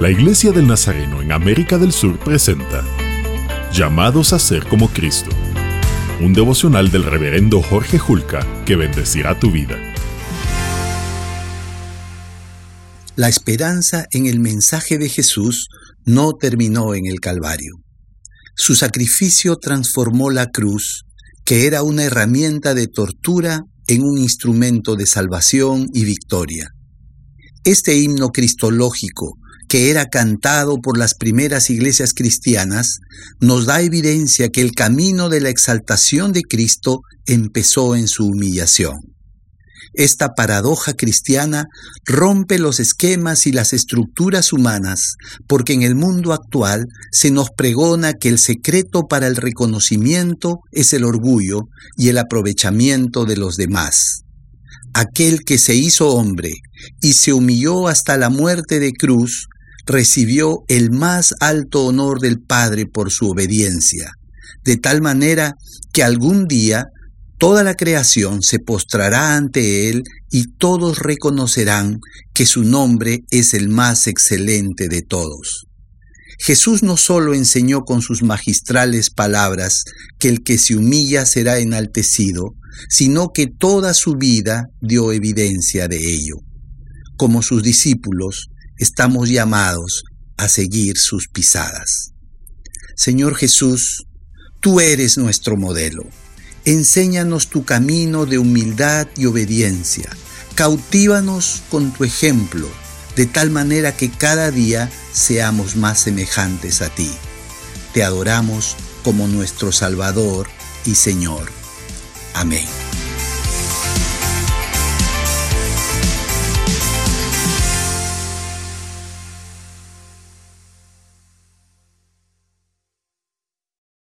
La Iglesia del Nazareno en América del Sur presenta Llamados a ser como Cristo, un devocional del reverendo Jorge Julca que bendecirá tu vida. La esperanza en el mensaje de Jesús no terminó en el Calvario. Su sacrificio transformó la cruz, que era una herramienta de tortura, en un instrumento de salvación y victoria. Este himno cristológico, que era cantado por las primeras iglesias cristianas, nos da evidencia que el camino de la exaltación de Cristo empezó en su humillación. Esta paradoja cristiana rompe los esquemas y las estructuras humanas, porque en el mundo actual se nos pregona que el secreto para el reconocimiento es el orgullo y el aprovechamiento de los demás. Aquel que se hizo hombre y se humilló hasta la muerte de cruz, recibió el más alto honor del Padre por su obediencia, de tal manera que algún día toda la creación se postrará ante Él y todos reconocerán que su nombre es el más excelente de todos. Jesús no solo enseñó con sus magistrales palabras que el que se humilla será enaltecido, sino que toda su vida dio evidencia de ello. Como sus discípulos, estamos llamados a seguir sus pisadas. Señor Jesús, tú eres nuestro modelo. Enséñanos tu camino de humildad y obediencia. Cautívanos con tu ejemplo, de tal manera que cada día seamos más semejantes a ti. Te adoramos como nuestro Salvador y Señor. Amén.